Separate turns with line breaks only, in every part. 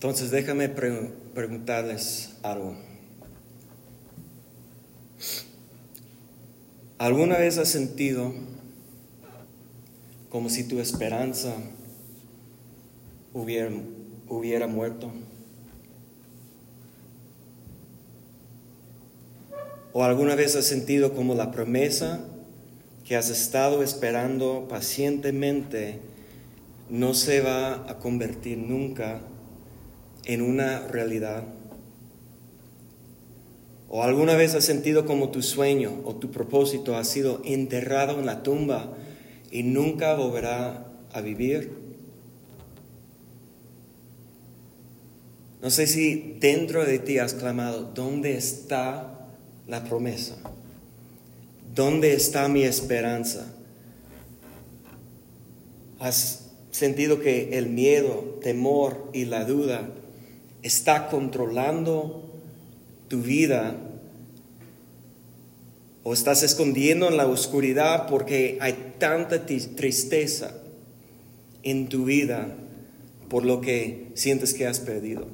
Entonces déjame preguntarles algo. ¿Alguna vez has sentido como si tu esperanza hubiera, hubiera muerto? ¿O alguna vez has sentido como la promesa que has estado esperando pacientemente no se va a convertir nunca en una realidad? ¿O alguna vez has sentido como tu sueño o tu propósito ha sido enterrado en la tumba y nunca volverá a vivir? No sé si dentro de ti has clamado, ¿dónde está la promesa? ¿Dónde está mi esperanza? ¿Has sentido que el miedo, temor y la duda está controlando tu vida? ¿O estás escondiendo en la oscuridad porque hay tanta tristeza en tu vida por lo que sientes que has perdido?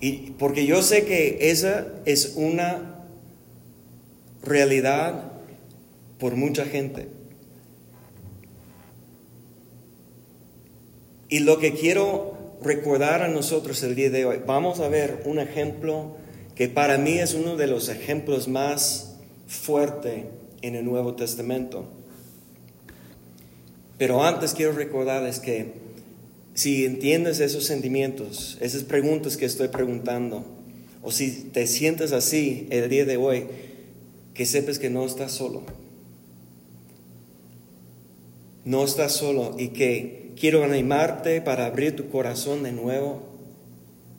Y porque yo sé que esa es una realidad por mucha gente. Y lo que quiero recordar a nosotros el día de hoy, vamos a ver un ejemplo que para mí es uno de los ejemplos más fuertes en el Nuevo Testamento. Pero antes quiero recordarles que si entiendes esos sentimientos, esas preguntas que estoy preguntando, o si te sientes así el día de hoy, que sepas que no estás solo. No estás solo y que quiero animarte para abrir tu corazón de nuevo,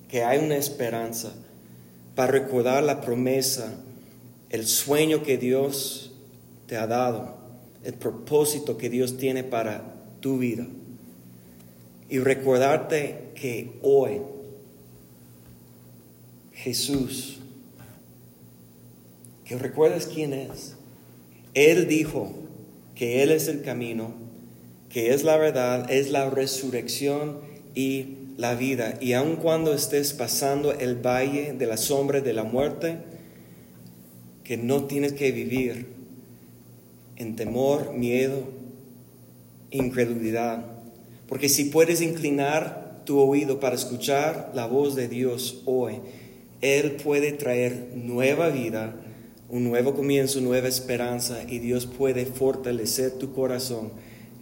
que hay una esperanza, para recordar la promesa, el sueño que Dios te ha dado, el propósito que Dios tiene para tu vida y recordarte que hoy Jesús, que recuerdes quién es. Él dijo que Él es el camino, que es la verdad, es la resurrección y la vida. Y aun cuando estés pasando el valle de la sombra de la muerte, que no tienes que vivir en temor, miedo, incredulidad porque si puedes inclinar tu oído para escuchar la voz de Dios hoy, Él puede traer nueva vida, un nuevo comienzo, nueva esperanza y Dios puede fortalecer tu corazón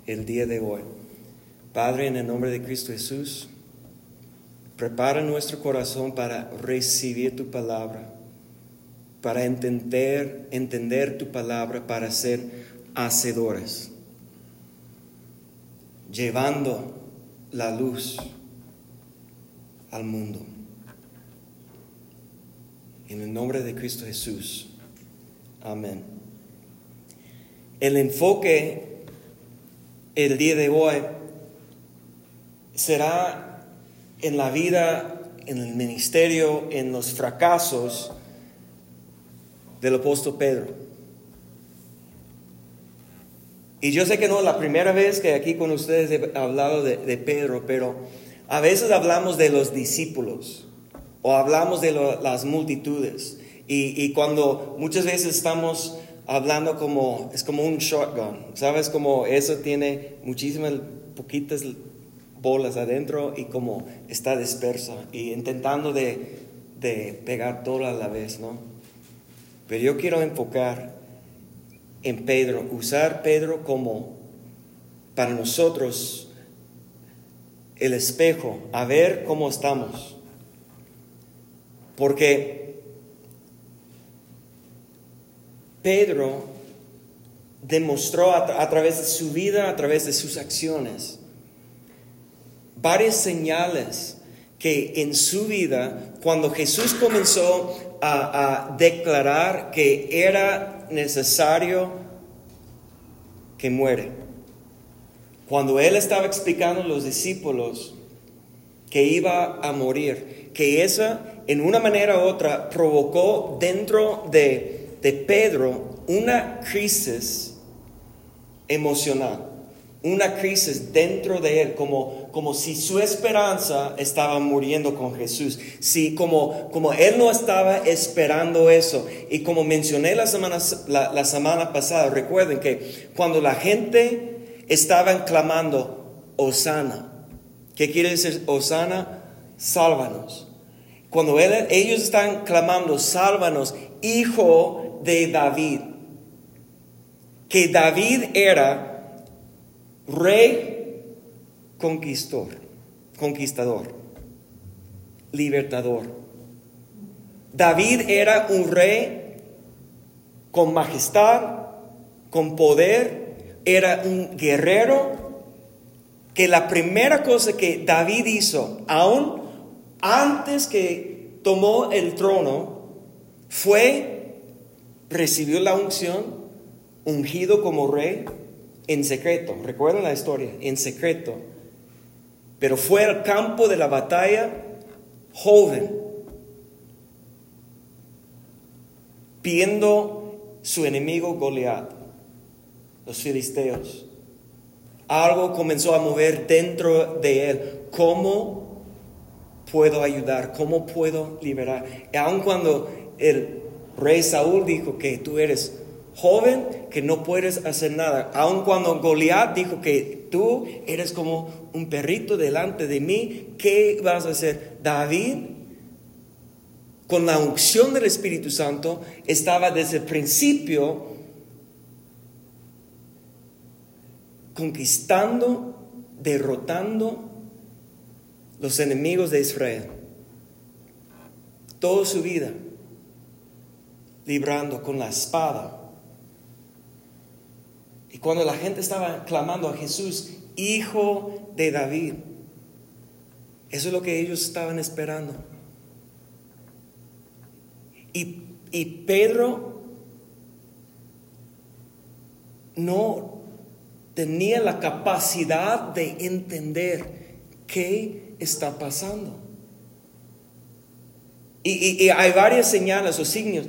el día de hoy. Padre, en el nombre de Cristo Jesús, prepara nuestro corazón para recibir tu palabra, para entender, entender tu palabra, para ser hacedores llevando la luz al mundo. En el nombre de Cristo Jesús. Amén. El enfoque el día de hoy será en la vida, en el ministerio, en los fracasos del apóstol Pedro. Y yo sé que no es la primera vez que aquí con ustedes he hablado de, Pedro, pero a veces hablamos de los discípulos o hablamos de las multitudes. Y, cuando muchas veces estamos hablando como, es como un shotgun, ¿sabes? Como eso tiene muchísimas, poquitas bolas adentro y como está dispersa y intentando de, de pegar todo a la vez, ¿no? Pero yo quiero enfocar en Pedro, usar Pedro como para nosotros el espejo, a ver cómo estamos. Porque Pedro demostró a, través de su vida, a través de sus acciones, varias señales que en su vida, cuando Jesús comenzó a, declarar que era necesario que muere. Cuando él estaba explicando a los discípulos que iba a morir, que esa en una manera u otra provocó dentro de, de Pedro una crisis emocional, una crisis dentro de él, como, como si su esperanza estaba muriendo con Jesús. Sí, como, como él no estaba esperando eso. Y como mencioné la semana, la, semana pasada, recuerden que cuando la gente estaba clamando, Osana, ¿qué quiere decir Osana? Sálvanos. Cuando ellos están clamando, sálvanos, hijo de David. Que David era rey conquistador, conquistador, libertador. David era un rey con majestad, con poder, era un guerrero que la primera cosa que David hizo, aún antes que tomó el trono, fue, recibió la unción, ungido como rey en secreto. Recuerden la historia, en secreto. Pero fue al campo de la batalla joven, viendo su enemigo Goliat, los filisteos. Algo comenzó a mover dentro de él. ¿Cómo puedo ayudar? ¿Cómo puedo liberar? Y aun cuando el rey Saúl dijo que tú eres joven, que no puedes hacer nada, aun cuando Goliat dijo que tú eres como un perrito delante de mí, ¿qué vas a hacer? David, con la unción del Espíritu Santo, estaba desde el principio conquistando, derrotando los enemigos de Israel. Toda su vida librando con la espada. Y cuando la gente estaba clamando a Jesús, hijo de David, eso es lo que ellos estaban esperando. Y, y Pedro no tenía la capacidad de entender qué está pasando. Y, hay varias señales o signos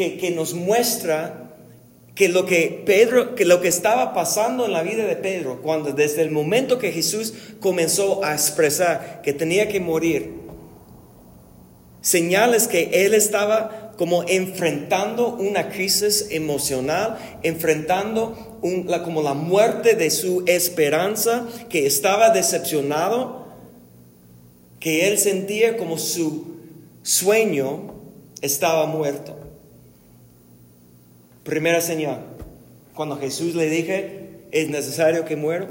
que, nos muestra que lo que Pedro, que lo que estaba pasando en la vida de Pedro, cuando desde el momento que Jesús comenzó a expresar que tenía que morir, señales que él estaba como enfrentando una crisis emocional, enfrentando la, como la muerte de su esperanza, que estaba decepcionado que él sentía como su sueño estaba muerto. Primera señal, cuando Jesús le dije, es necesario que muera,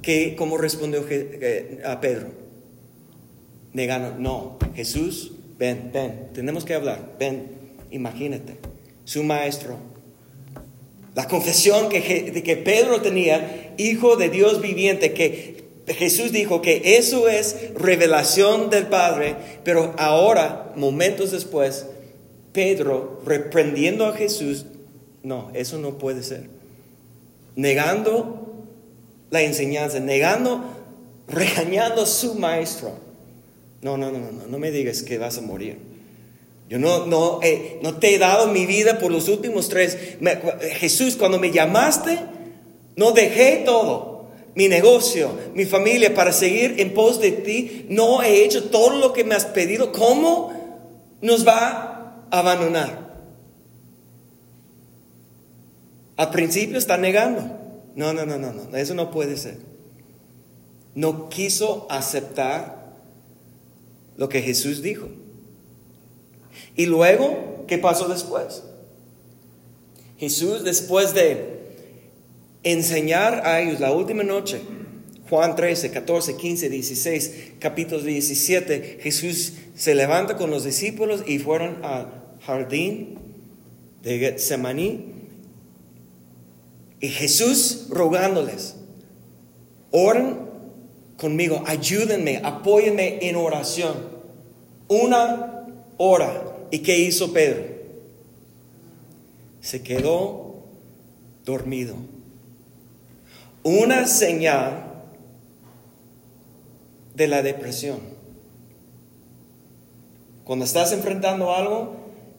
que ¿cómo respondió eh, a Pedro? Negando, no, Jesús, ven, ven, tenemos que hablar, ven, imagínate, su maestro. La confesión que, de que Pedro tenía, hijo de Dios viviente, que Jesús dijo que eso es revelación del Padre, pero ahora, momentos después, Pedro reprendiendo a Jesús, no, eso no puede ser. Negando la enseñanza, negando, regañando a su maestro. No, no, no, no, no me digas que vas a morir. Yo no, no, no te he dado mi vida por los últimos tres. Jesús, cuando me llamaste, no dejé todo mi negocio, mi familia, para seguir en pos de ti, no he hecho todo lo que me has pedido, ¿cómo nos va abandonar? Al principio está negando. No, no, no, no, no, eso no puede ser. No quiso aceptar lo que Jesús dijo. Y luego, ¿qué pasó después? Jesús, después de enseñar a ellos la última noche. Juan 13, 14, 15, 16, capítulo 17, Jesús se levanta con los discípulos y fueron al jardín de Getsemaní. Y Jesús rogándoles, oren conmigo, ayúdenme, apóyenme en oración. Una hora. ¿Y qué hizo Pedro? Se quedó dormido una señal de la depresión. Cuando estás enfrentando algo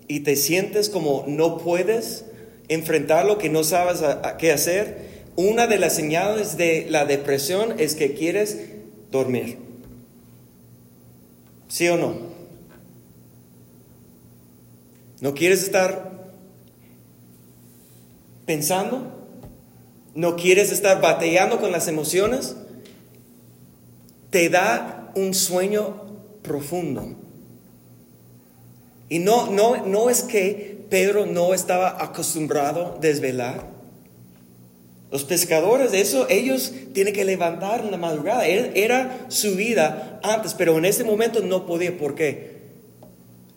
y te sientes como no puedes enfrentarlo, que no sabes qué hacer, una de las señales de la depresión es que quieres dormir. ¿Sí o no? ¿No quieres estar pensando? ¿No quieres estar batallando con las emociones? Te da un sueño profundo. Y no, no, no es que Pedro no estaba acostumbrado a desvelar. Los pescadores, eso ellos tienen que levantar en la madrugada. Era su vida antes, pero en ese momento no podía. ¿Por qué?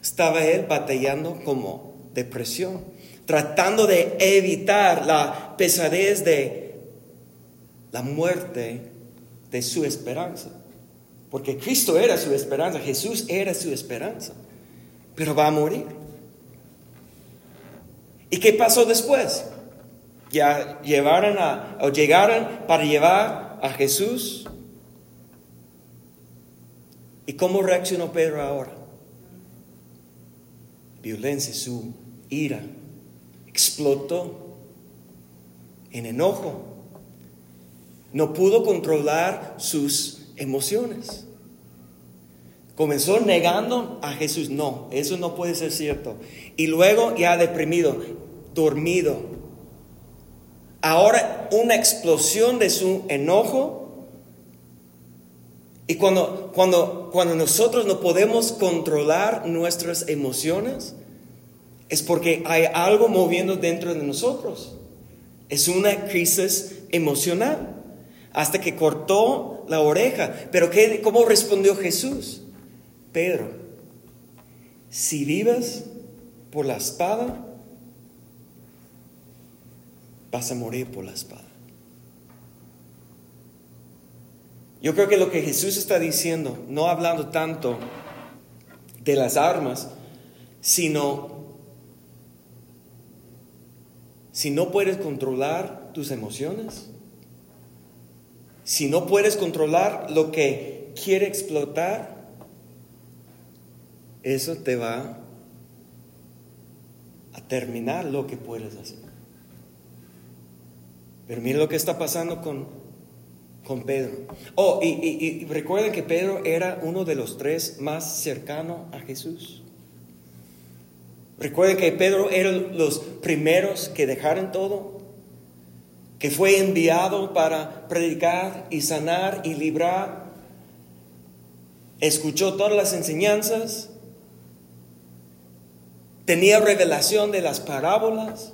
Estaba él batallando como depresión, tratando de evitar la pesadez de la muerte de su esperanza. Porque Cristo era su esperanza, Jesús era su esperanza, pero va a morir. ¿Y qué pasó después? Ya llevaron a, o llegaron para llevar a Jesús. ¿Y cómo reaccionó Pedro ahora? Violencia, su ira explotó en enojo. No pudo controlar sus emociones. Comenzó negando a Jesús. No, eso no puede ser cierto. Y luego ya deprimido, dormido. Ahora una explosión de su enojo. Y cuando, cuando, cuando nosotros no podemos controlar nuestras emociones, es porque hay algo moviendo dentro de nosotros. Es una crisis emocional. Hasta que cortó la oreja. Pero ¿qué, ¿cómo respondió Jesús? Pedro, si vives por la espada, vas a morir por la espada. Yo creo que lo que Jesús está diciendo, no hablando tanto de las armas, sino si no puedes controlar tus emociones, si no puedes controlar lo que quiere explotar, eso te va a terminar lo que puedes hacer. Pero mira lo que está pasando con, con Pedro. Oh, y, y recuerden que Pedro era uno de los tres más cercanos a Jesús. Recuerden que Pedro era los primeros que dejaron todo que fue enviado para predicar y sanar y librar, escuchó todas las enseñanzas, tenía revelación de las parábolas,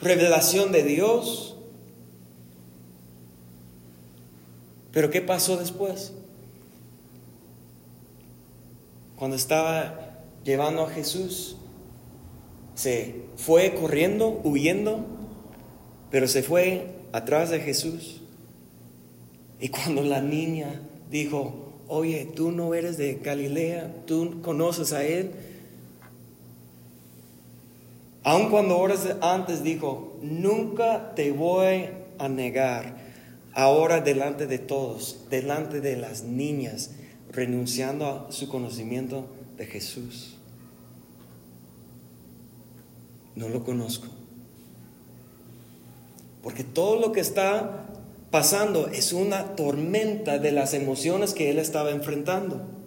revelación de Dios. Pero ¿qué pasó después? Cuando estaba llevando a Jesús, se fue corriendo, huyendo pero se fue atrás de Jesús. Y cuando la niña dijo, oye, tú no eres de Galilea, tú conoces a Él. Aun cuando horas antes dijo, nunca te voy a negar, ahora delante de todos, delante de las niñas, renunciando a su conocimiento de Jesús. No lo conozco. Porque todo lo que está pasando es una tormenta de las emociones que él estaba enfrentando.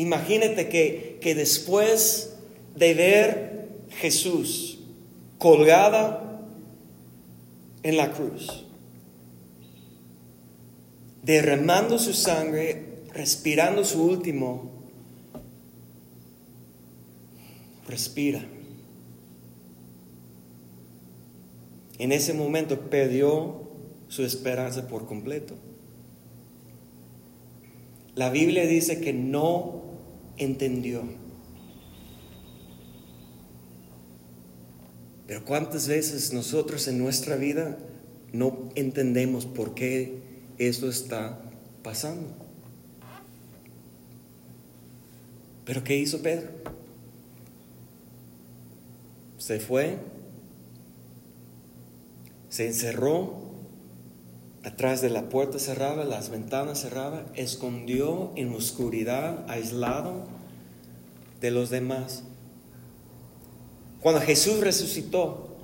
Imagínate que, que después de ver Jesús colgada en la cruz, derramando su sangre, respirando su último, respira. en ese momento perdió su esperanza por completo. La Biblia dice que no entendió. Pero ¿cuántas veces nosotros en nuestra vida no entendemos por qué esto está pasando? Pero ¿qué hizo Pedro? Se fue se encerró atrás de la puerta cerrada, las ventanas cerradas, escondió en oscuridad, aislado de los demás. Cuando Jesús resucitó,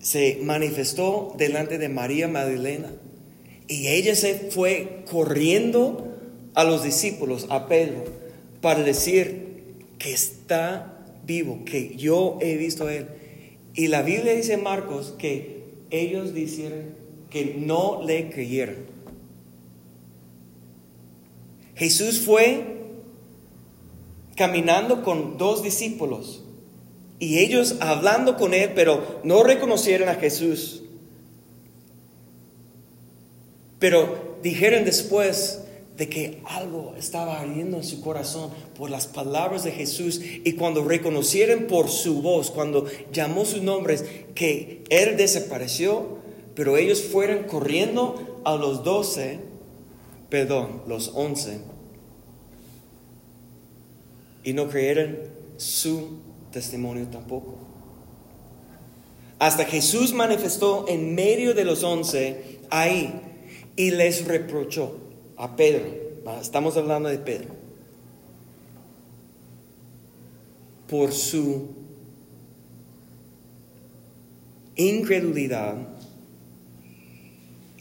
se manifestó delante de María Magdalena y ella se fue corriendo a los discípulos, a Pedro, para decir que está vivo, que yo he visto a él. Y la Biblia dice en Marcos que ellos dijeron que no le creyeron. Jesús fue caminando con dos discípulos y ellos hablando con él, pero no reconocieron a Jesús. Pero dijeron después de que algo estaba ardiendo en su corazón por las palabras de Jesús y cuando reconocieron por su voz, cuando llamó sus nombres, que él desapareció, pero ellos fueron corriendo a los doce, perdón, los once, y no creyeron su testimonio tampoco. Hasta Jesús manifestó en medio de los once ahí y les reprochó a Pedro. Estamos hablando de Pedro. Por su incredulidad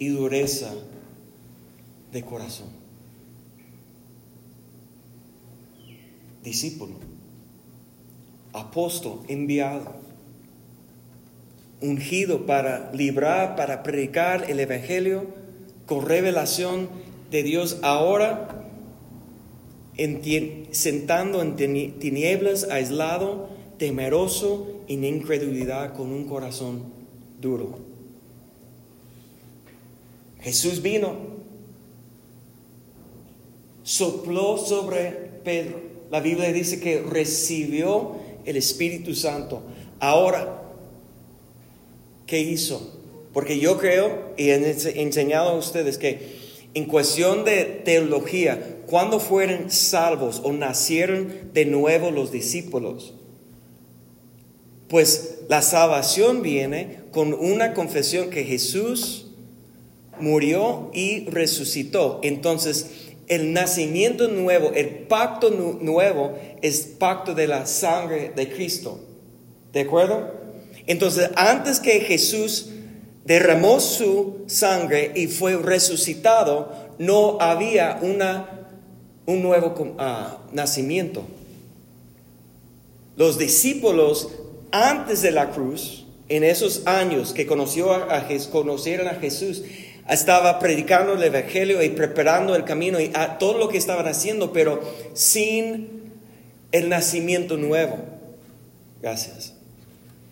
y dureza de corazón. Discípulo apóstol enviado, ungido para librar, para predicar el Evangelio con revelación de Dios ahora, sentando en tinieblas, aislado, temeroso, en incredulidad, con un corazón duro. Jesús vino, sopló sobre Pedro. La Biblia dice que recibió el Espíritu Santo. Ahora, ¿qué hizo? Porque yo creo y he enseñado a ustedes que en cuestión de teología, cuando fueron salvos o nacieron de nuevo los discípulos, pues la salvación viene con una confesión que Jesús murió y resucitó. Entonces, el nacimiento nuevo, el pacto nuevo es pacto de la sangre de Cristo. ¿De acuerdo? Entonces, antes que Jesús derramó su sangre y fue resucitado, no había una, un nuevo ah, nacimiento. Los discípulos antes de la cruz, en esos años que conoció a, conocieron a Jesús, estaba predicando el Evangelio y preparando el camino y a todo lo que estaban haciendo, pero sin el nacimiento nuevo. Gracias.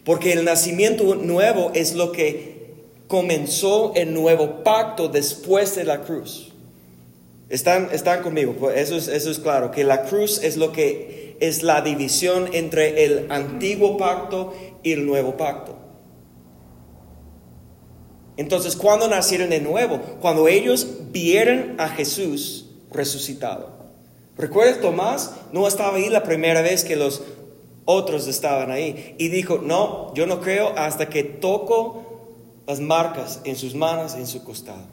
Porque el nacimiento nuevo es lo que comenzó el nuevo pacto después de la cruz. Están, están conmigo, pues eso es, eso es claro, que la cruz es lo que es la división entre el antiguo pacto y el nuevo pacto. Entonces, ¿cuándo nacieron de nuevo? Cuando ellos vieron a Jesús resucitado. ¿Recuerdas Tomás? No estaba ahí la primera vez que los otros estaban ahí. Y dijo, no, yo no creo hasta que toco las marcas en sus manos, en su costado.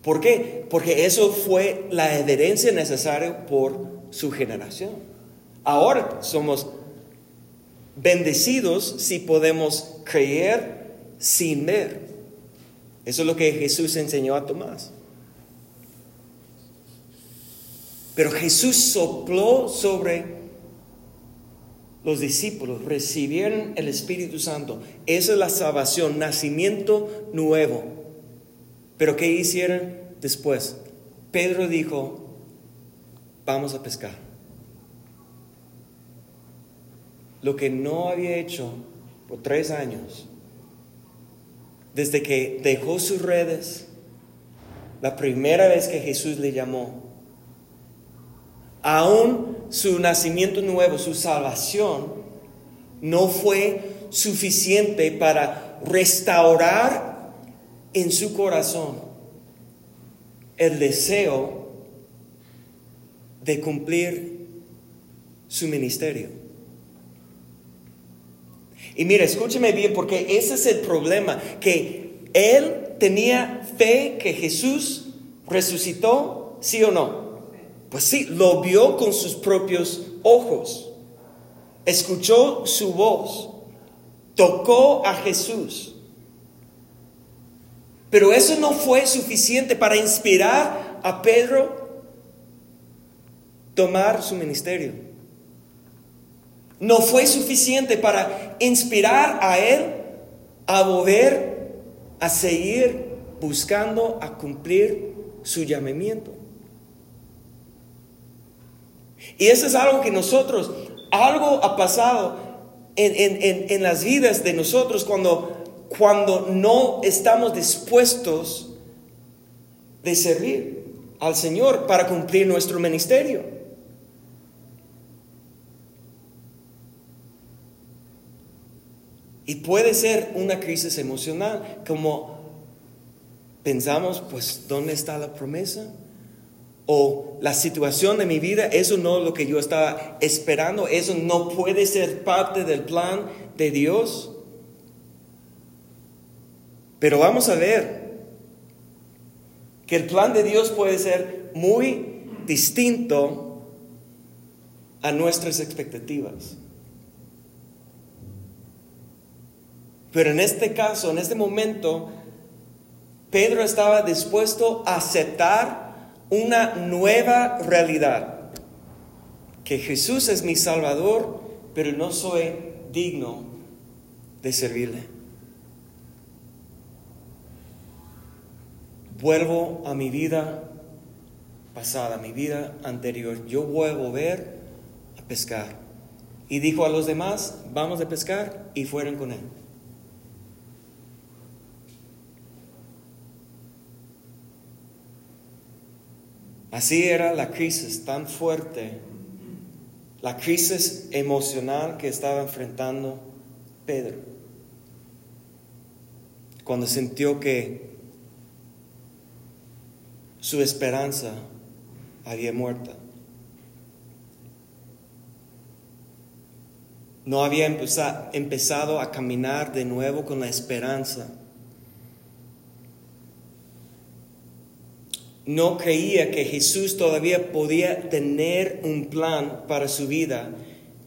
¿Por qué? Porque eso fue la evidencia necesaria por su generación. Ahora somos bendecidos si podemos creer sin ver. Eso es lo que Jesús enseñó a Tomás. Pero Jesús sopló sobre los discípulos, recibieron el Espíritu Santo. Esa es la salvación, nacimiento nuevo. Pero ¿qué hicieron después? Pedro dijo, vamos a pescar. Lo que no había hecho por tres años desde que dejó sus redes, la primera vez que Jesús le llamó, aún su nacimiento nuevo, su salvación, no fue suficiente para restaurar en su corazón el deseo de cumplir su ministerio. Y mira, escúcheme bien porque ese es el problema, que él tenía fe que Jesús resucitó, sí o no. Pues sí, lo vio con sus propios ojos, escuchó su voz, tocó a Jesús. Pero eso no fue suficiente para inspirar a Pedro tomar su ministerio. No fue suficiente para inspirar a él a volver a seguir buscando a cumplir su llamamiento. Y eso es algo que nosotros, algo ha pasado en, las vidas de nosotros cuando, cuando no estamos dispuestos de servir al Señor para cumplir nuestro ministerio. Y puede ser una crisis emocional, como pensamos, pues, ¿dónde está la promesa? O la situación de mi vida, eso no es lo que yo estaba esperando, eso no puede ser parte del plan de Dios. Pero vamos a ver que el plan de Dios puede ser muy distinto a nuestras expectativas. Pero en este caso, en este momento, Pedro estaba dispuesto a aceptar una nueva realidad, que Jesús es mi Salvador, pero no soy digno de servirle. Vuelvo a mi vida pasada, mi vida anterior. Yo voy a volver a pescar. Y dijo a los demás, vamos a pescar, y fueron con él. Así era la crisis tan fuerte, la crisis emocional que estaba enfrentando Pedro, cuando sintió que su esperanza había muerto. No había empezado a caminar de nuevo con la esperanza no creía que Jesús todavía podía tener un plan para su vida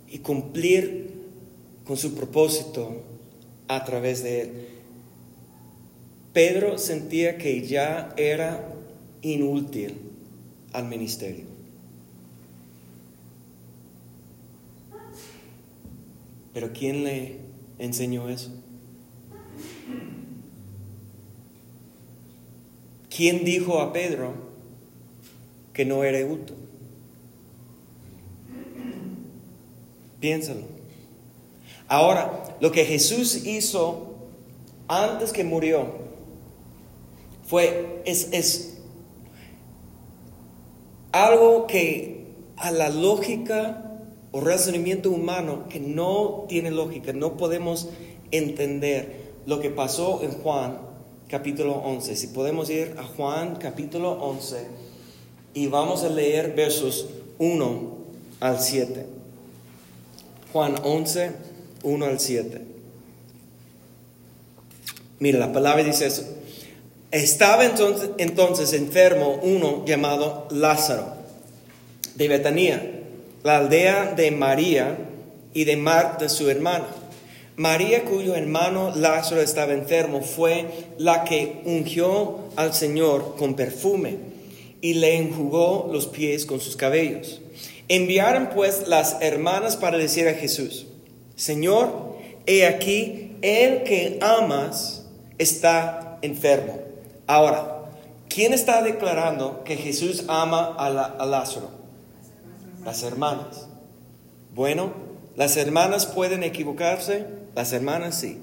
y cumplir con su propósito a través de él. Pedro sentía que ya era inútil al ministerio. Pero ¿quién le enseñó eso? ¿Quién dijo a Pedro que no era útil? Piénsalo. Ahora, lo que Jesús hizo antes que murió fue, es, es algo que a la lógica o razonamiento humano que no tiene lógica, no podemos entender lo que pasó en Juan capítulo 11. Si podemos ir a Juan capítulo 11 y vamos a leer versos 1 al 7. Juan 11, 1 al 7. Mira, la palabra dice eso. Estaba entonces, entonces enfermo uno llamado Lázaro de Betania, la aldea de María y de Marta su hermana. María, cuyo hermano Lázaro estaba enfermo, fue la que ungió al Señor con perfume y le enjugó los pies con sus cabellos. Enviaron pues las hermanas para decir a Jesús, Señor, he aquí, el que amas está enfermo. Ahora, ¿quién está declarando que Jesús ama a, a Lázaro? Las hermanas. Bueno, las hermanas pueden equivocarse, las hermanas sí.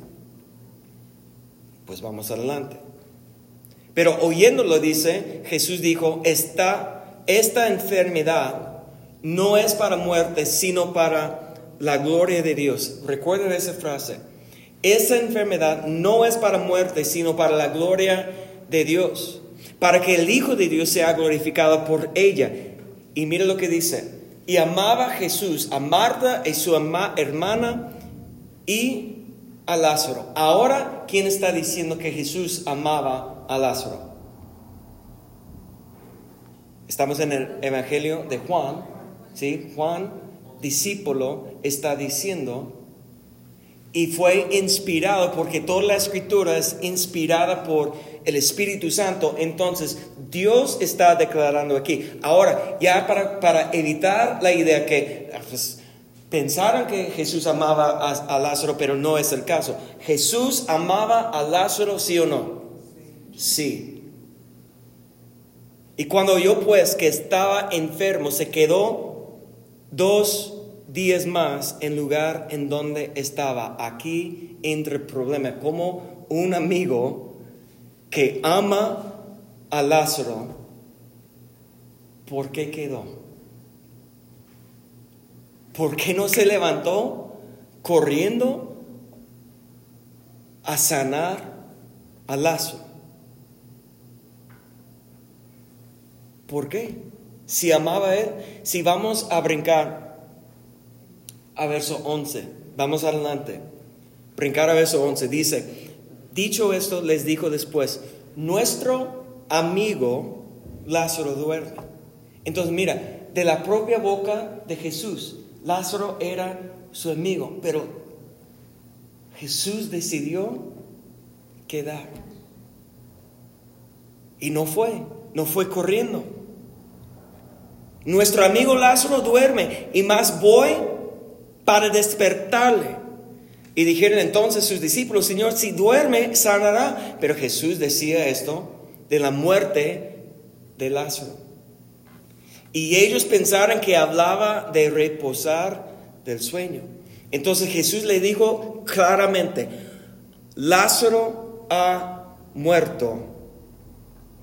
Pues vamos adelante. Pero oyéndolo dice, Jesús dijo, esta, esta enfermedad no es para muerte, sino para la gloria de Dios. Recuerden esa frase. Esa enfermedad no es para muerte, sino para la gloria de Dios. Para que el Hijo de Dios sea glorificado por ella. Y mire lo que dice. Y amaba Jesús a Marta y su hermana y a Lázaro. Ahora, ¿quién está diciendo que Jesús amaba a Lázaro? Estamos en el Evangelio de Juan, ¿sí? Juan, discípulo, está diciendo y fue inspirado porque toda la escritura es inspirada por el Espíritu Santo. Entonces, Dios está declarando aquí. Ahora, ya para, para evitar la idea que pues, pensaron que Jesús amaba a, a, Lázaro, pero no es el caso. Jesús amaba a Lázaro, sí o no? Sí. Y cuando yo pues que estaba enfermo, se quedó dos días más en lugar en donde estaba. Aquí entre el problema, como un amigo que ama a Lázaro, ¿por qué quedó? ¿Por qué no se levantó corriendo a sanar a Lázaro? ¿Por qué? Si amaba a él, si vamos a brincar a verso 11. Vamos adelante. Brincar a verso 11. Dice, dicho esto, les dijo después, nuestro amigo Lázaro duerme. Entonces mira, de la propia boca de Jesús, Lázaro era su amigo, pero Jesús decidió quedar. Y no fue, no fue corriendo. Nuestro amigo Lázaro duerme y más voy para despertarle. Y dijeron entonces sus discípulos, Señor, si duerme, sanará. Pero Jesús decía esto de la muerte de Lázaro. Y ellos pensaron que hablaba de reposar del sueño. Entonces Jesús le dijo claramente, Lázaro ha muerto.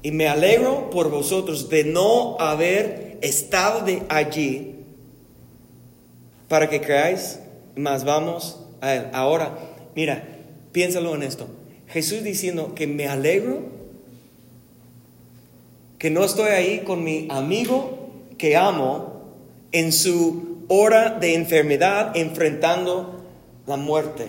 Y me alegro por vosotros de no haber estado de allí para que creáis, más vamos a Él. Ahora, mira, piénsalo en esto. Jesús diciendo que me alegro, que no estoy ahí con mi amigo que amo en su hora de enfermedad enfrentando la muerte.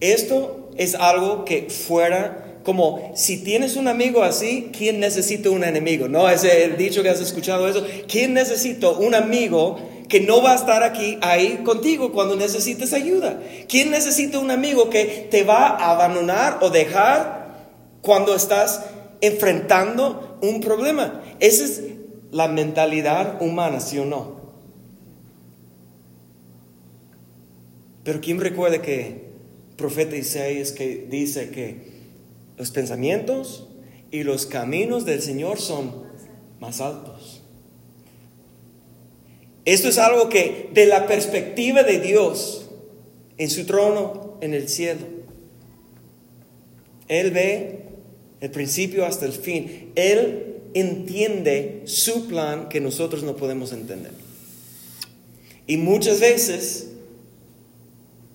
Esto es algo que fuera como si tienes un amigo así, ¿quién necesita un enemigo? No, es dicho que has escuchado eso. ¿Quién necesita un amigo que no va a estar aquí, ahí contigo cuando necesites ayuda? ¿Quién necesita un amigo que te va a abandonar o dejar cuando estás enfrentando un problema? Esa es la mentalidad humana, ¿sí o no? Pero ¿quién recuerda que el profeta Isaías que dice que los pensamientos y los caminos del Señor son más altos? Esto es algo que de la perspectiva de Dios en su trono en el cielo, Él ve el principio hasta el fin. Él entiende su plan que nosotros no podemos entender. Y muchas veces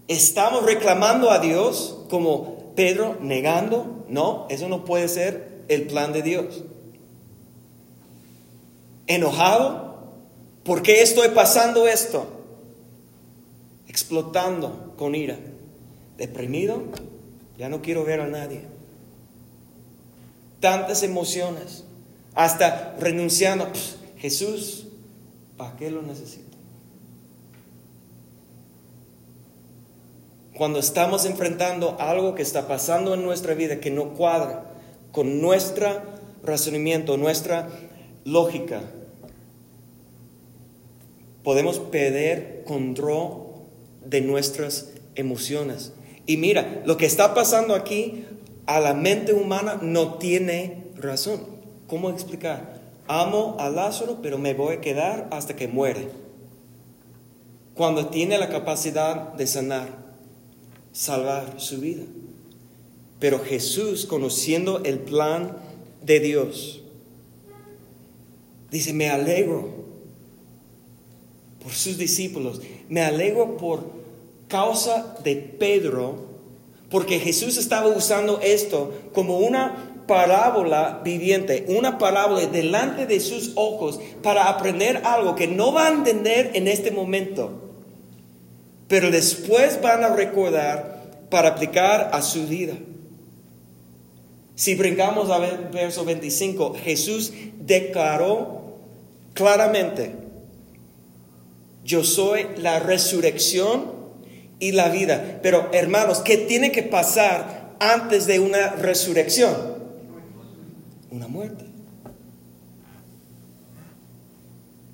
estamos reclamando a Dios como Pedro negando, no, eso no puede ser el plan de Dios. Enojado, ¿Por qué estoy pasando esto? Explotando con ira. Deprimido, ya no quiero ver a nadie. Tantas emociones, hasta renunciando. Jesús, ¿para qué lo necesito? Cuando estamos enfrentando algo que está pasando en nuestra vida que no cuadra con nuestro razonamiento, nuestra lógica, podemos perder control de nuestras emociones. Y mira, lo que está pasando aquí a la mente humana no tiene razón. ¿Cómo explicar? Amo a Lázaro, pero me voy a quedar hasta que muere. Cuando tiene la capacidad de sanar, salvar su vida. Pero Jesús, conociendo el plan de Dios, dice, me alegro por sus discípulos. Me alegro por causa de Pedro, porque Jesús estaba usando esto como una parábola viviente, una parábola delante de sus ojos para aprender algo que no va a entender en este momento, pero después van a recordar para aplicar a su vida. Si brincamos al verso 25, Jesús declaró claramente, yo soy la resurrección y la vida. Pero hermanos, ¿qué tiene que pasar antes de una resurrección? Una muerte.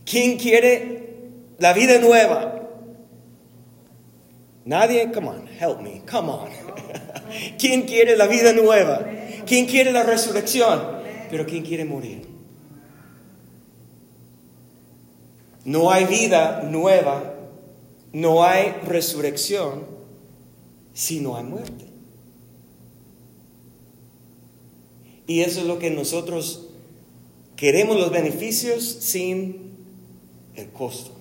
¿Quién quiere la vida nueva? Nadie, come on, help me, come on. ¿Quién quiere la vida nueva? ¿Quién quiere la resurrección? Pero ¿quién quiere morir? No hay vida nueva, no hay resurrección si no hay muerte. Y eso es lo que nosotros queremos los beneficios sin el costo.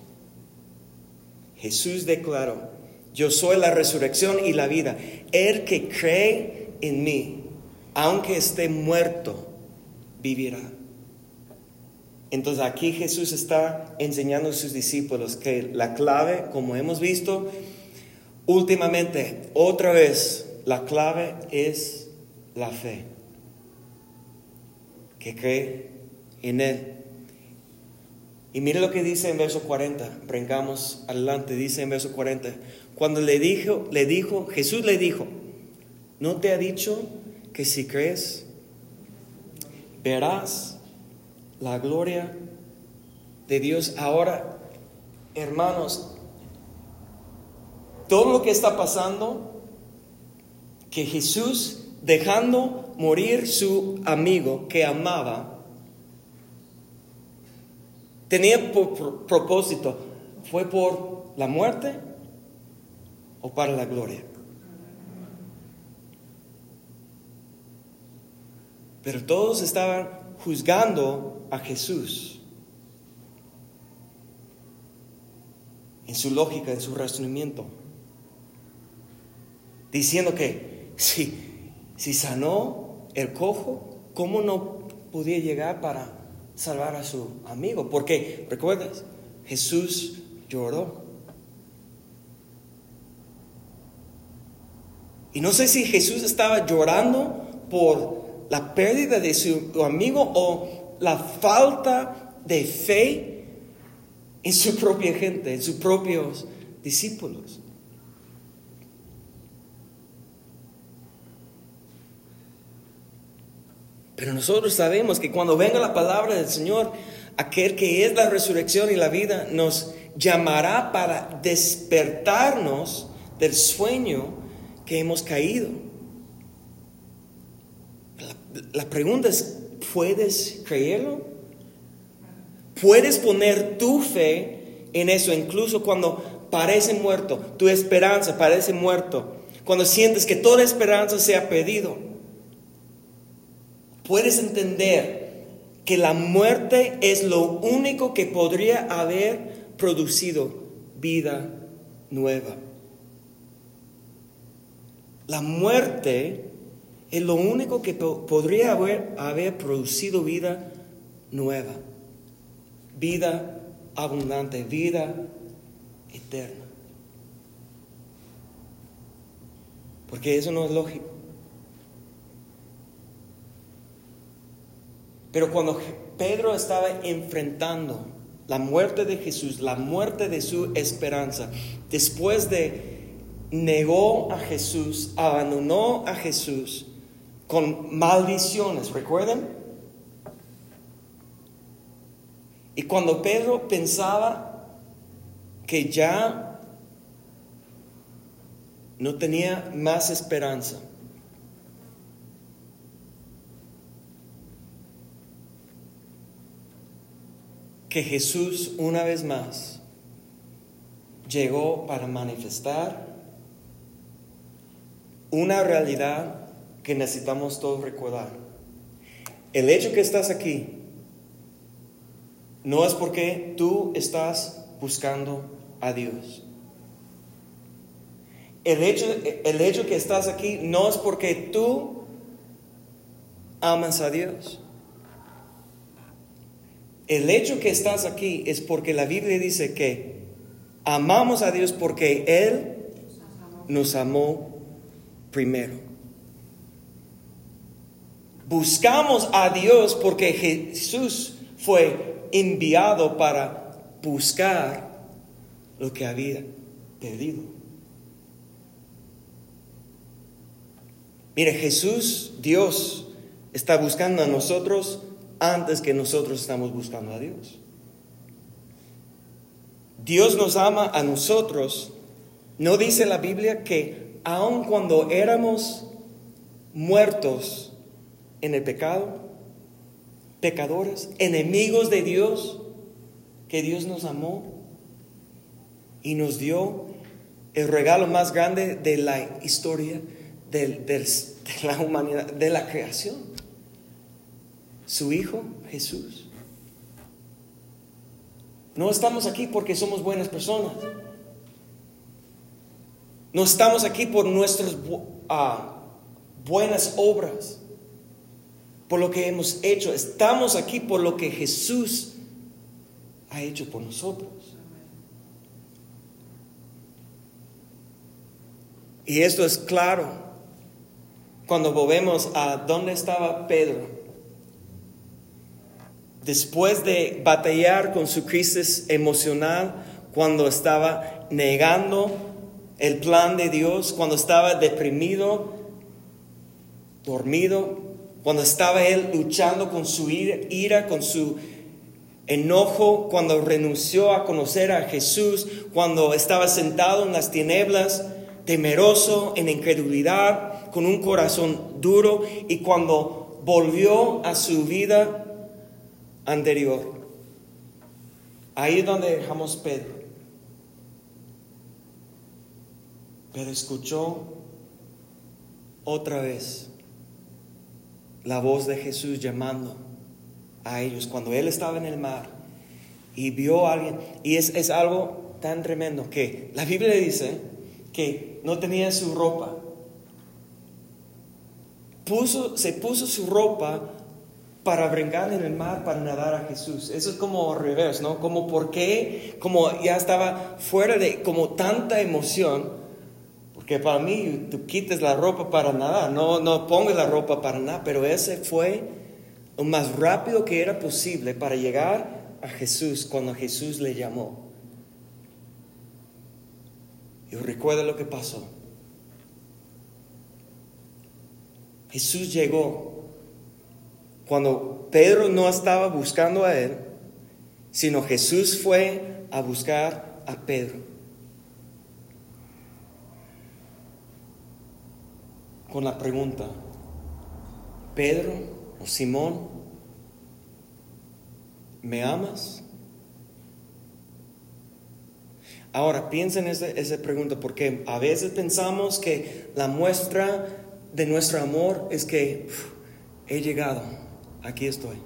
Jesús declaró, yo soy la resurrección y la vida. El que cree en mí, aunque esté muerto, vivirá. Entonces aquí Jesús está enseñando a sus discípulos que la clave, como hemos visto últimamente, otra vez, la clave es la fe. Que cree en Él. Y mire lo que dice en verso 40, brincamos adelante, dice en verso 40, cuando le dijo, le dijo, Jesús le dijo, ¿no te ha dicho que si crees, verás la gloria de Dios? Ahora, hermanos, todo lo que está pasando, que Jesús dejando morir su amigo que amaba, tenía por propósito, fue por la muerte o para la gloria. Pero todos estaban juzgando a Jesús en su lógica, en su razonamiento, diciendo que si, si sanó el cojo, ¿cómo no podía llegar para salvar a su amigo? Porque, ¿recuerdas? Jesús lloró. Y no sé si Jesús estaba llorando por la pérdida de su amigo o la falta de fe en su propia gente, en sus propios discípulos. Pero nosotros sabemos que cuando venga la palabra del Señor, aquel que es la resurrección y la vida nos llamará para despertarnos del sueño que hemos caído. La, pregunta es, ¿puedes creerlo? ¿Puedes poner tu fe en eso incluso cuando parece muerto, tu esperanza parece muerto, cuando sientes que toda esperanza se ha perdido? Puedes entender que la muerte es lo único que podría haber producido vida nueva. La muerte es lo único que podría haber, producido vida nueva, vida abundante, vida eterna. Porque eso no es lógico. Pero cuando Pedro estaba enfrentando la muerte de Jesús, la muerte de su esperanza, después de negó a Jesús, abandonó a Jesús con maldiciones, ¿recuerdan? Y cuando Pedro pensaba que ya no tenía más esperanza, que Jesús una vez más llegó para manifestar una realidad que necesitamos todos recordar. El hecho que estás aquí no es porque tú estás buscando a Dios. El hecho, el hecho que estás aquí no es porque tú amas a Dios. El hecho que estás aquí es porque la Biblia dice que amamos a Dios porque Él nos amó primero. Buscamos a Dios porque Jesús fue enviado para buscar lo que había pedido. Mire, Jesús, Dios, está buscando a nosotros antes que nosotros estamos buscando a Dios. Dios nos ama a nosotros. ¿No dice la Biblia que aun cuando éramos muertos en el pecado, pecadores, enemigos de Dios, que Dios nos amó y nos dio el regalo más grande de la historia de la humanidad, de la creación. Su Hijo Jesús. No estamos aquí porque somos buenas personas. No estamos aquí por nuestras ah, buenas obras, por lo que hemos hecho. Estamos aquí por lo que Jesús ha hecho por nosotros. Y esto es claro cuando volvemos a dónde estaba Pedro. Después de batallar con su crisis emocional, cuando estaba negando el plan de Dios, cuando estaba deprimido, dormido, cuando estaba él luchando con su ira, con su enojo, cuando renunció a conocer a Jesús, cuando estaba sentado en las tinieblas, temeroso, en incredulidad, con un corazón duro, y cuando volvió a su vida anterior. Ahí es donde dejamos Pedro. Pero escuchó otra vez la voz de Jesús llamando a ellos cuando él estaba en el mar y vio a alguien. Y es, es algo tan tremendo que la Biblia dice que no tenía su ropa. Puso, se puso su ropa para brincar en el mar, para nadar a Jesús. Eso es como revés, ¿no? Como por qué, como ya estaba fuera de, como tanta emoción, porque para mí tú quites la ropa para nadar, no, no pongas la ropa para nada, pero ese fue lo más rápido que era posible para llegar a Jesús cuando Jesús le llamó. Y recuerda lo que pasó. Jesús llegó cuando Pedro no estaba buscando a él, sino Jesús fue a buscar a Pedro. Con la pregunta, Pedro o Simón, ¿me amas? Ahora, piensen en esa, pregunta, porque a veces pensamos que la muestra de nuestro amor es que he llegado, aquí estoy.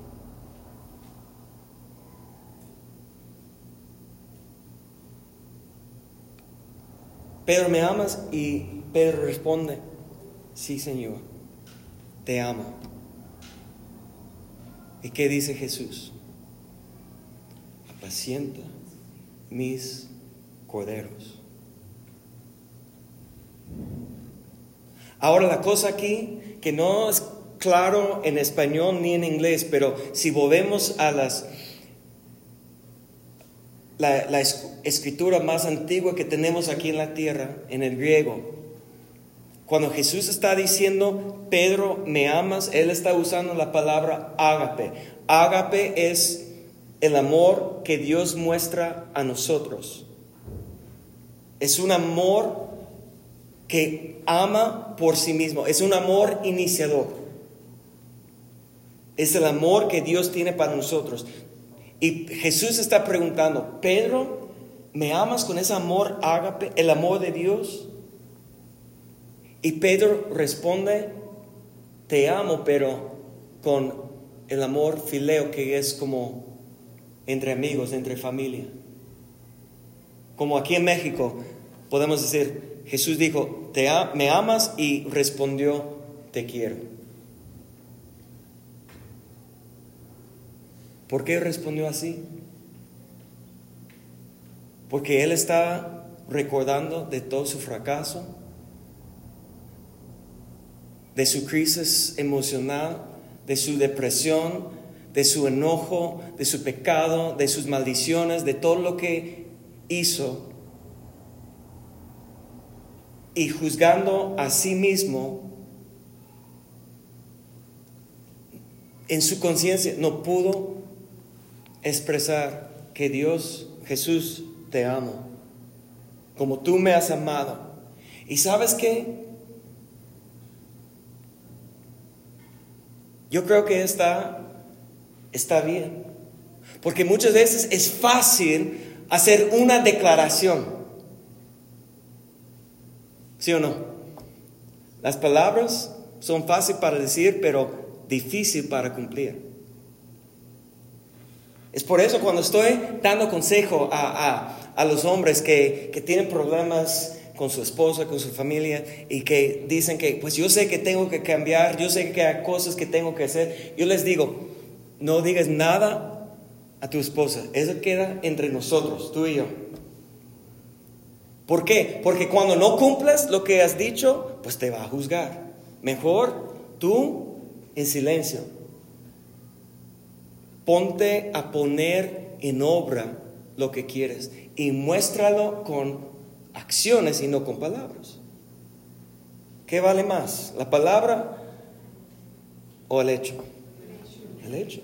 Pedro, ¿me amas? Y Pedro responde, sí Señor, te amo. ¿Y qué dice Jesús? Apacienta mis corderos. Ahora la cosa aquí, que no es claro en español ni en inglés, pero si volvemos a las la, la, escritura más antigua que tenemos aquí en la tierra, en el griego. Cuando Jesús está diciendo, Pedro, ¿me amas? Él está usando la palabra ágape. Ágape es el amor que Dios muestra a nosotros. Es un amor que ama por sí mismo. Es un amor iniciador. Es el amor que Dios tiene para nosotros. Y Jesús está preguntando, Pedro, ¿me amas con ese amor ágape, el amor de Dios? Y Pedro responde, te amo, pero con el amor fileo que es como entre amigos, entre familia. Como aquí en México podemos decir, Jesús dijo, ¿Te ¿me amas? Y respondió, te quiero. ¿Por qué respondió así? Porque él estaba recordando de todo su fracaso, de su crisis emocional, de su depresión, de su enojo, de su pecado, de sus maldiciones, de todo lo que hizo. Y juzgando a sí mismo, en su conciencia no pudo expresar que Dios, Jesús, te amo, como tú me has amado. ¿Y sabes qué? Yo creo que está, está bien, porque muchas veces es fácil hacer una declaración. ¿Sí o no? Las palabras son fáciles para decir, pero difícil para cumplir. Es por eso cuando estoy dando consejo a, los hombres que, que, tienen problemas con su esposa, con su familia, y que dicen que, pues yo sé que tengo que cambiar, yo sé que hay cosas que tengo que hacer, yo les digo, no digas nada a tu esposa, eso queda entre nosotros, tú y yo. ¿Por qué? Porque cuando no cumples lo que has dicho, pues te va a juzgar. Mejor tú en silencio. Ponte a poner en obra lo que quieres y muéstralo con acciones y no con palabras. ¿Qué vale más? ¿La palabra o el hecho? El hecho.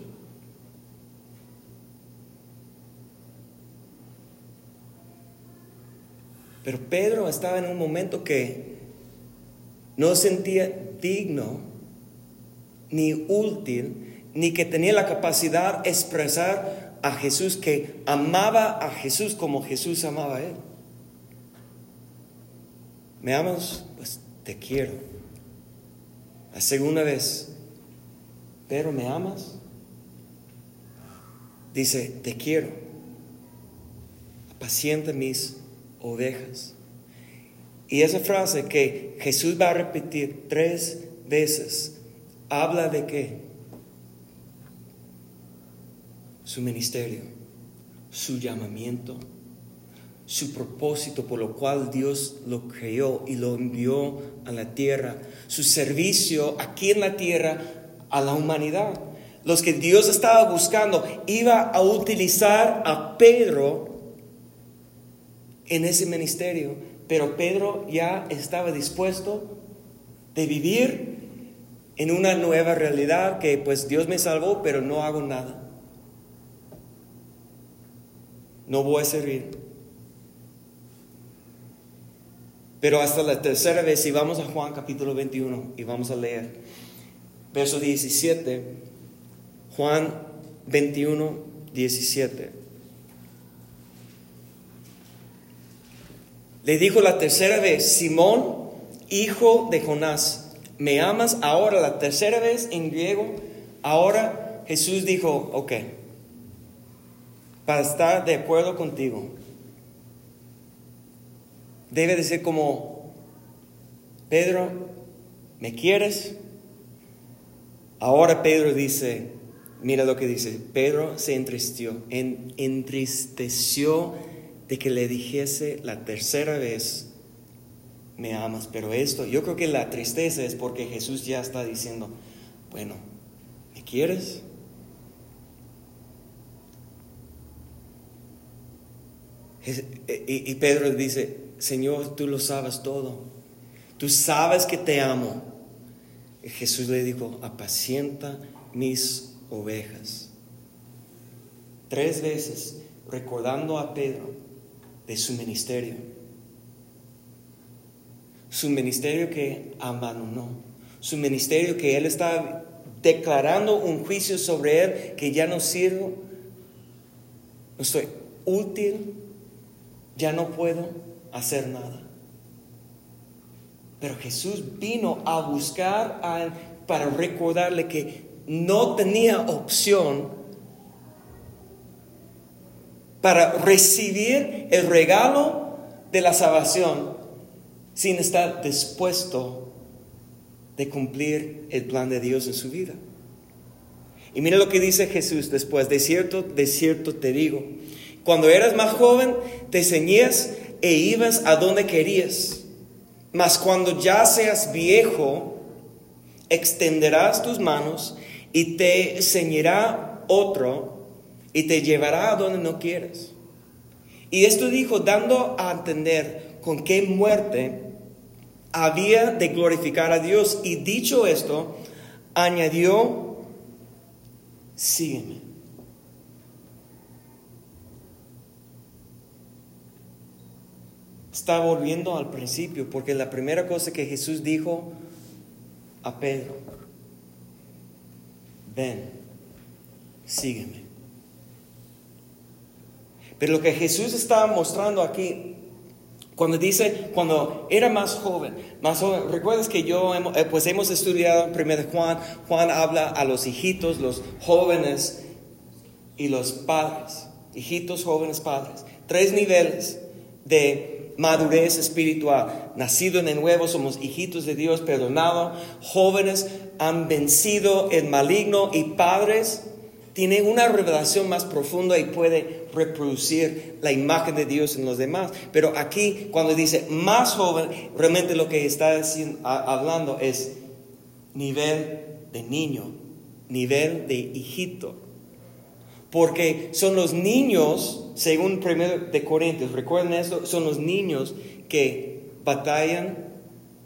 Pero Pedro estaba en un momento que no sentía digno ni útil ni que tenía la capacidad de expresar a Jesús, que amaba a Jesús como Jesús amaba a él. ¿Me amas? Pues te quiero. La segunda vez, pero ¿me amas? Dice, te quiero. Apacienta mis ovejas. Y esa frase que Jesús va a repetir tres veces, habla de qué? Su ministerio, su llamamiento, su propósito por lo cual Dios lo creó y lo envió a la tierra, su servicio aquí en la tierra a la humanidad. Los que Dios estaba buscando iba a utilizar a Pedro en ese ministerio, pero Pedro ya estaba dispuesto de vivir en una nueva realidad que pues Dios me salvó, pero no hago nada no voy a servir. Pero hasta la tercera vez, si vamos a Juan capítulo 21 y vamos a leer verso 17, Juan 21, 17. Le dijo la tercera vez, Simón, hijo de Jonás, ¿me amas ahora la tercera vez en griego? Ahora Jesús dijo, ok para estar de acuerdo contigo. Debe de ser como, Pedro, ¿me quieres? Ahora Pedro dice, mira lo que dice, Pedro se entristeció, entristeció de que le dijese la tercera vez, me amas, pero esto, yo creo que la tristeza es porque Jesús ya está diciendo, bueno, ¿me quieres? Y Pedro dice, Señor, tú lo sabes todo. Tú sabes que te amo. Jesús le dijo, apacienta mis ovejas. Tres veces recordando a Pedro de su ministerio. Su ministerio que abandonó. Su ministerio que él estaba declarando un juicio sobre él que ya no sirvo. No estoy útil ya no puedo hacer nada. Pero Jesús vino a buscar a para recordarle que no tenía opción para recibir el regalo de la salvación sin estar dispuesto de cumplir el plan de Dios en su vida. Y mira lo que dice Jesús después, de cierto, de cierto te digo, cuando eras más joven, te ceñías e ibas a donde querías. Mas cuando ya seas viejo, extenderás tus manos y te ceñirá otro y te llevará a donde no quieras. Y esto dijo dando a entender con qué muerte había de glorificar a Dios. Y dicho esto, añadió sígueme. Está volviendo al principio, porque la primera cosa que Jesús dijo a Pedro, ven, sígueme. Pero lo que Jesús estaba mostrando aquí, cuando dice, cuando era más joven, más joven, recuerdas que yo, eh, pues hemos estudiado 1 Juan, Juan habla a los hijitos, los jóvenes y los padres, hijitos, jóvenes, padres, tres niveles de madurez espiritual. Nacido el nuevo, somos hijitos de Dios, perdonados, jóvenes han vencido el maligno y padres tienen una revelación más profunda y puede reproducir la imagen de Dios en los demás. Pero aquí, cuando dice más joven, realmente lo que está hablando es nivel de niño, nivel de hijito. Porque son los niños, según 1 de Corintios, recuerden esto, son los niños que batallan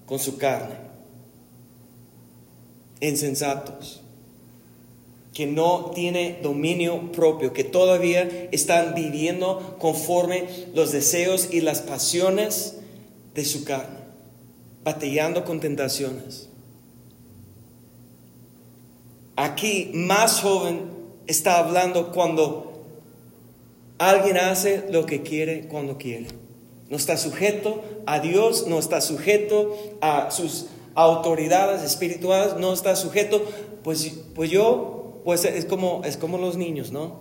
con su carne, insensatos que no tiene dominio propio, que todavía están viviendo conforme los deseos y las pasiones de su carne, batallando con tentaciones. Aquí, más joven, está hablando cuando alguien hace lo que quiere cuando quiere. No está sujeto a Dios, no está sujeto a sus autoridades espirituales, no está sujeto, pues, pues yo pues es como, es como los niños, ¿no?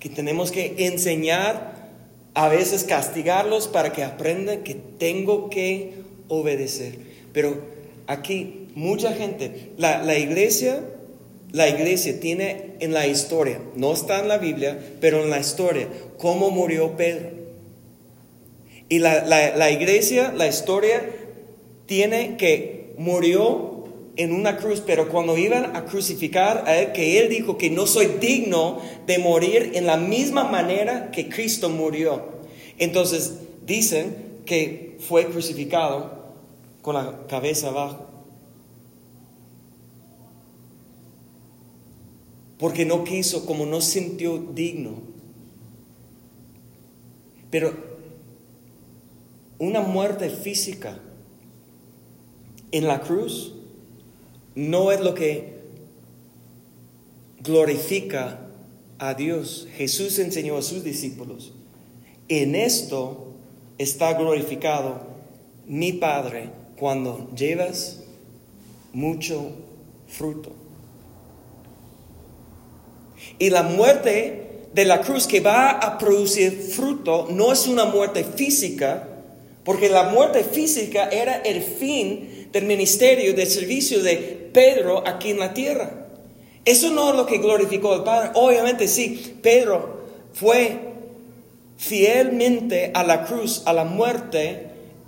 Que tenemos que enseñar, a veces castigarlos para que aprendan que tengo que obedecer. Pero aquí mucha gente, la, iglesia, la iglesia tiene en la historia, no está en la Biblia, pero en la historia, cómo murió Pedro. Y la, la iglesia, la historia, tiene que murió en una cruz, pero cuando iban a crucificar a él, que él dijo que no soy digno de morir en la misma manera que Cristo murió. Entonces dicen que fue crucificado con la cabeza abajo. Porque no quiso, como no sintió digno. Pero una muerte física en la cruz no es lo que glorifica a Dios. Jesús enseñó a sus discípulos, en esto está glorificado mi Padre cuando llevas mucho fruto. Y la muerte de la cruz que va a producir fruto no es una muerte física, porque la muerte física era el fin del ministerio, del servicio de Pedro aquí en la tierra. Eso no es lo que glorificó al Padre. Obviamente sí, Pedro fue fielmente a la cruz, a la muerte,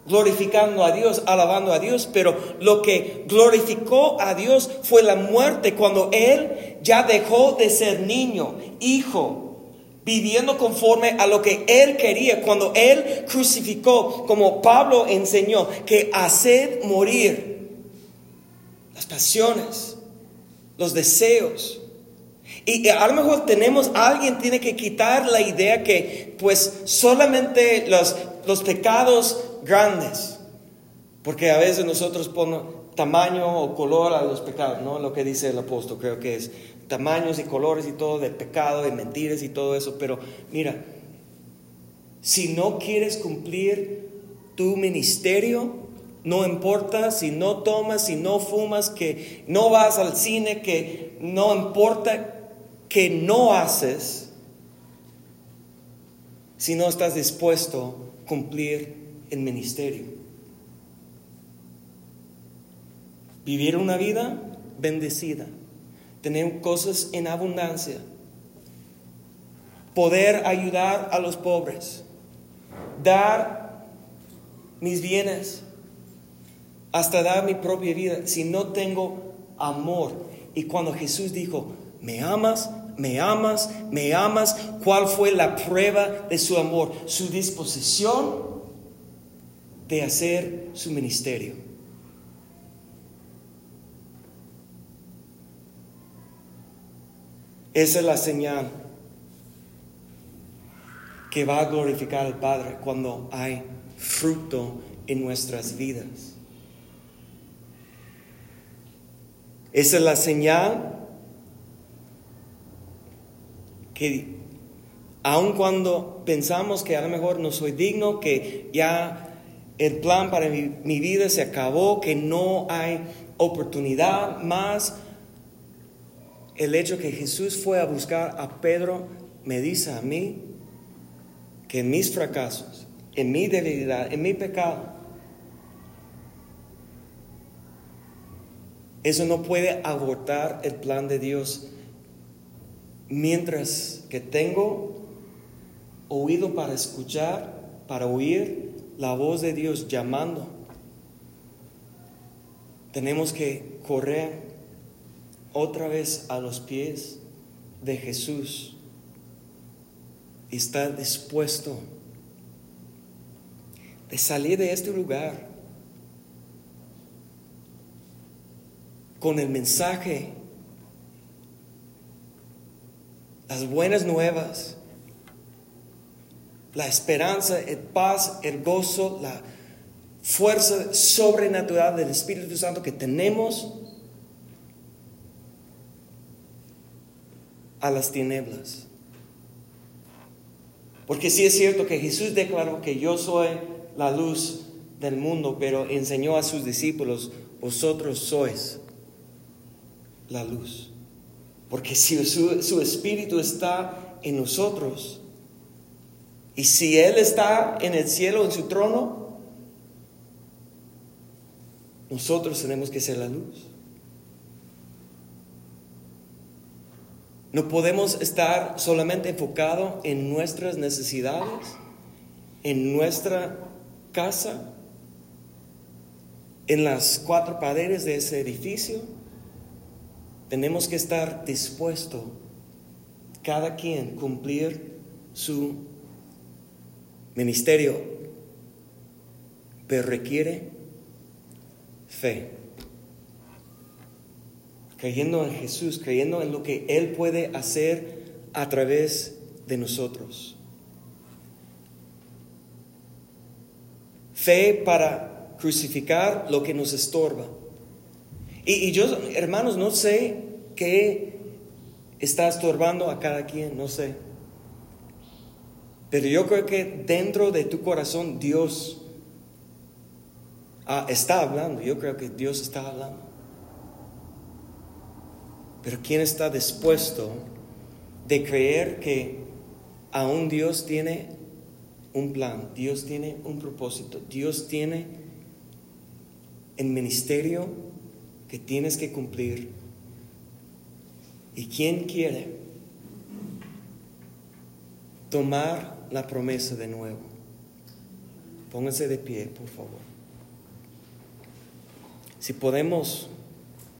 glorificando a Dios, alabando a Dios, pero lo que glorificó a Dios fue la muerte cuando él ya dejó de ser niño, hijo, viviendo conforme a lo que él quería, cuando él crucificó, como Pablo enseñó, que hacer morir las pasiones, los deseos. Y a lo mejor tenemos, alguien tiene que quitar la idea que pues solamente los, los pecados grandes, porque a veces nosotros ponemos tamaño o color a los pecados, ¿no? Lo que dice el apóstol, creo que es tamaños y colores y todo de pecado, de mentiras y todo eso, pero mira, si no quieres cumplir tu ministerio, no importa si no tomas, si no fumas, que no vas al cine, que no importa que no haces, si no estás dispuesto a cumplir el ministerio. Vivir una vida bendecida, tener cosas en abundancia, poder ayudar a los pobres, dar mis bienes hasta dar mi propia vida si no tengo amor. Y cuando Jesús dijo, ¿me amas? ¿Me amas? ¿Me amas? ¿Cuál fue la prueba de su amor? Su disposición de hacer su ministerio. Esa es la señal que va a glorificar al Padre cuando hay fruto en nuestras vidas. Esa es la señal que aun cuando pensamos que a lo mejor no soy digno, que ya el plan para mi, vida se acabó, que no hay oportunidad más, el hecho que Jesús fue a buscar a Pedro me dice a mí que en mis fracasos, en mi debilidad, en mi pecado, eso no puede abortar el plan de Dios. Mientras que tengo oído para escuchar, para oír la voz de Dios llamando. Tenemos que correr otra vez a los pies de Jesús y estar dispuesto de salir de este lugar con el mensaje, las buenas nuevas, la esperanza, el paz, el gozo, la fuerza sobrenatural del Espíritu Santo que tenemos a las tinieblas. Porque sí es cierto que Jesús declaró que yo soy la luz del mundo, pero enseñó a sus discípulos, vosotros sois la luz. Porque si su, su espíritu está en nosotros, y si Él está en el cielo, en su trono, nosotros tenemos que ser la luz. No podemos estar solamente enfocados en nuestras necesidades, en nuestra casa, en las cuatro paredes de ese edificio. Tenemos que estar dispuestos, cada quien, cumplir su ministerio, pero requiere fe creyendo en Jesús, creyendo en lo que Él puede hacer a través de nosotros. Fe para crucificar lo que nos estorba. Y, yo, hermanos, no sé qué está estorbando a cada quien, no sé. Pero yo creo que dentro de tu corazón Dios ah, está hablando. Yo creo que Dios está hablando. Pero ¿quién está dispuesto de creer que aún Dios tiene un plan, Dios tiene un propósito, Dios tiene el ministerio que tienes que cumplir? ¿Y quién quiere tomar la promesa de nuevo? Pónganse de pie, por favor. Si podemos